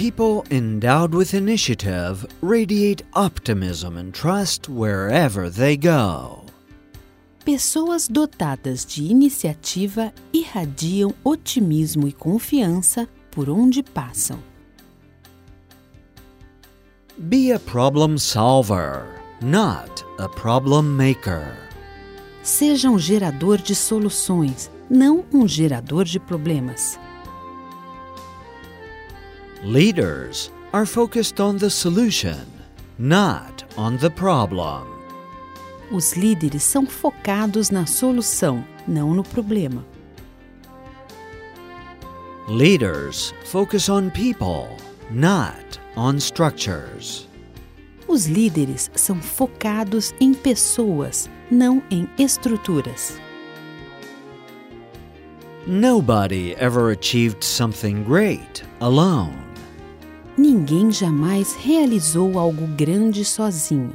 People endowed with initiative radiate optimism and trust wherever they go. Pessoas dotadas de iniciativa irradiam otimismo e confiança por onde passam. Be a problem solver, not a problem maker. Seja um gerador de soluções, não um gerador de problemas. Leaders are focused on the solution, not on the problem. Os líderes são focados na solução, não no problema. Leaders focus on people, not on structures. Os líderes são focados em pessoas, não em estruturas. Nobody ever achieved something great alone. Ninguém jamais realizou algo grande sozinho.